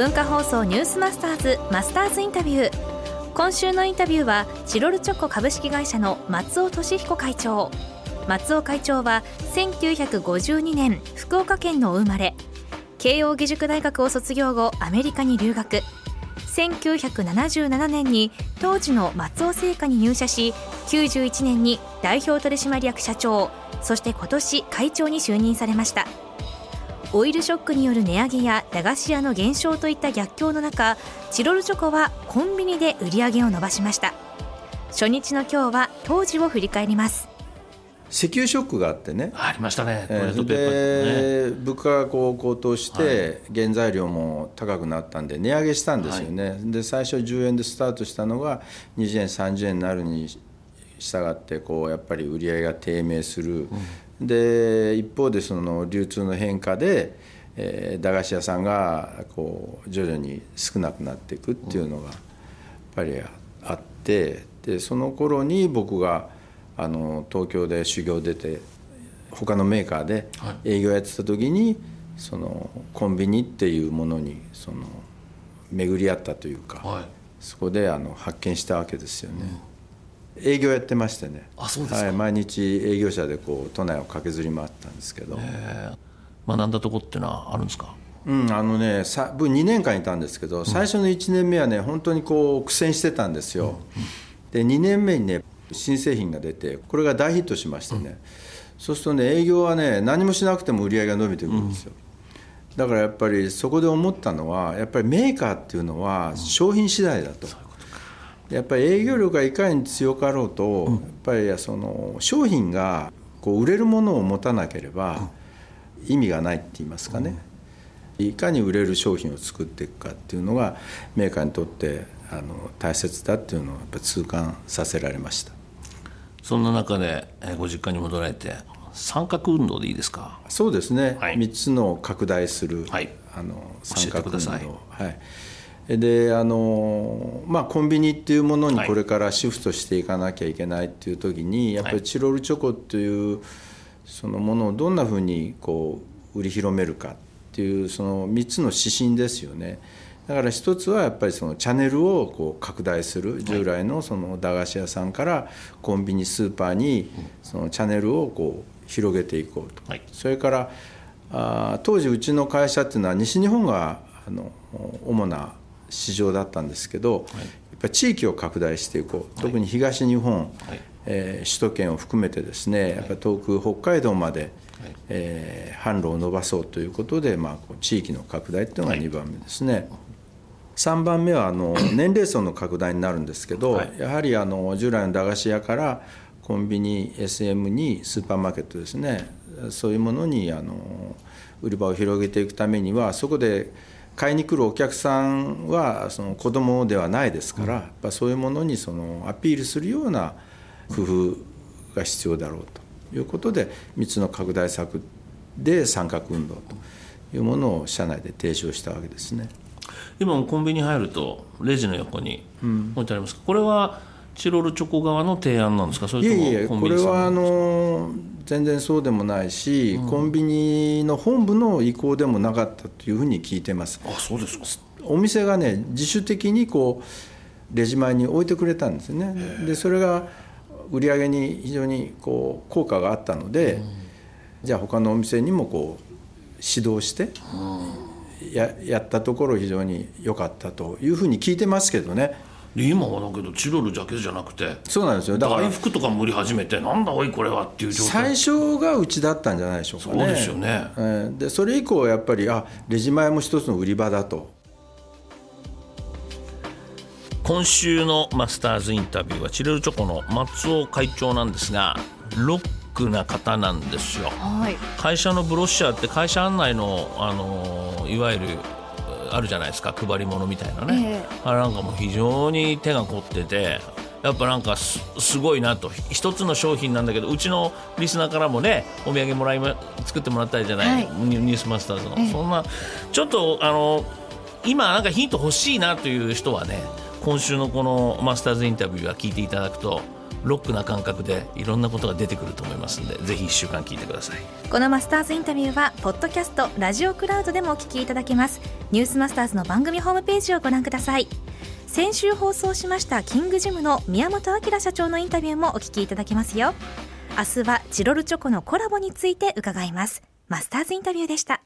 文化放送ニュースマスターズマスターズインタビュー。今週のインタビューはチロルチョコ株式会社の松尾俊彦会長。松尾会長は1952年福岡県のお生まれ。慶應義塾大学を卒業後アメリカに留学。1977年に当時の松尾製菓に入社し91年に代表取締役社長。そして今年会長に就任されました。オイルショックによる値上げや駄菓子屋の減少といった逆境の中チロルチョコはコンビニで売り上げを伸ばしました。初日の今日は当時を振り返ります。石油ショックがあってね。ありましたね、えー、で物価がこう高騰して、原材料も高くなったんで値上げしたんですよね、はい、で最初10円でスタートしたのが20円30円になるに従ってこうやっぱり売り上げが低迷する、うん、で一方でその流通の変化で、えー、駄菓子屋さんがこう徐々に少なくなっていくっていうのがやっぱりあってでその頃に僕があの東京で修行出て他のメーカーで営業やってた時に、そのコンビニっていうものにその巡り合ったというか、はい、そこであの発見したわけですよね、うん、営業やってましてね。あそうですはい、毎日営業車でこう都内を駆けずり回ったんですけど。学んだとこっていうのはあるんですか？うんあのねさ僕2年間いたんですけど最初の1年目はね本当にこう苦戦してたんですよ、で2年目にね新製品が出てこれが大ヒットしましてね、うん、そうするとね営業はね何もしなくても売り上げが伸びてくるんですよ、うん、だからやっぱりそこで思ったのはやっぱりメーカーっていうのは商品次第だと、うん、やっぱり営業力がいかに強かろうと、やっぱりその商品がこう売れるものを持たなければ意味がないって言いますかね、いかに売れる商品を作っていくかっていうのがメーカーにとってあの大切だっていうのをやっぱ痛感させられました。そんな中でご実家に戻られて三角運動でいいですか？そうですね、はい、3つの拡大する、はい、あの三角運動。はいであのまあ、コンビニっていうものにこれからシフトしていかなきゃいけないっていう時に、やっぱりチロルチョコっていうそのものをどんなふうにこう売り広めるかっていうその3つの指針ですよね。だから一つはやっぱりそのチャンネルをこう拡大する従来のその駄菓子屋さんからコンビニスーパーにそのチャンネルをこう広げていこうと、はい、それからあ当時うちの会社っていうのは西日本があの主な市場だったんですけど、はい、やっぱり地域を拡大していこう。特に東日本、はい、えー、首都圏を含めてですねやっぱ遠く北海道まで、はい、えー、販路を伸ばそうということで、まあ、地域の拡大っていうのが2番目ですね。3番目はあの 年齢層の拡大になるんですけど、はい、やはりあの従来の駄菓子屋からコンビニ SM にスーパーマーケットですね。そういうものにあの売り場を広げていくためにはそこで買いに来るお客さんはその子供ではないですから、やっぱそういうものにそのアピールするような工夫が必要だろうということで3つの拡大策で三角運動というものを社内で提唱したわけですね。今もコンビニ入るとレジの横に置いてあります、うん、これはチロルチョコ側の提案なんですか？それともいえいえこれはあの全然そうでもないし、うん、コンビニの本部の意向でもなかったというふうに聞いてます。あそうですか。お店がね自主的にこうレジ前に置いてくれたんですね。でそれが売り上げに非常にこう効果があったので、うん、じゃあ他のお店にもこう指導して、うん。ややったところ非常に良かったというふうに聞いてますけどね。今はだけどチロルだけじゃなくてそうなんですよ。だから大福とかも売り始めてなんだおいこれはっていう状態。最初がうちだったんじゃないでしょうかね。そうですよね、えー、でそれ以降やっぱりあレジ前も一つの売り場だと。今週のマスターズインタビューはチロルチョコの松尾会長なんですがロックな方なんですよ、はい、会社のブロッシャーって会社案内のあのいわゆるあるじゃないですか配り物みたいなね、えー、あれなんかも非常に手が凝っててやっぱなんかすごいなと。一つの商品なんだけどうちのリスナーからもねお土産もらい作ってもらったりじゃない、はい、ニュースマスターズの、えー、そんなちょっとあの今なんかヒント欲しいなという人はね今週のこのマスターズインタビューは聞いていただくとロックな感覚でいろんなことが出てくると思いますのでぜひ1週間聞いてください。このマスターズインタビューはポッドキャストラジオクラウドでもお聞きいただけます。ニュースマスターズの番組ホームページをご覧ください。先週放送しましたキングジムの宮本明社長のインタビューもお聞きいただけますよ。明日はチロルチョコのコラボについて伺います。マスターズインタビューでした。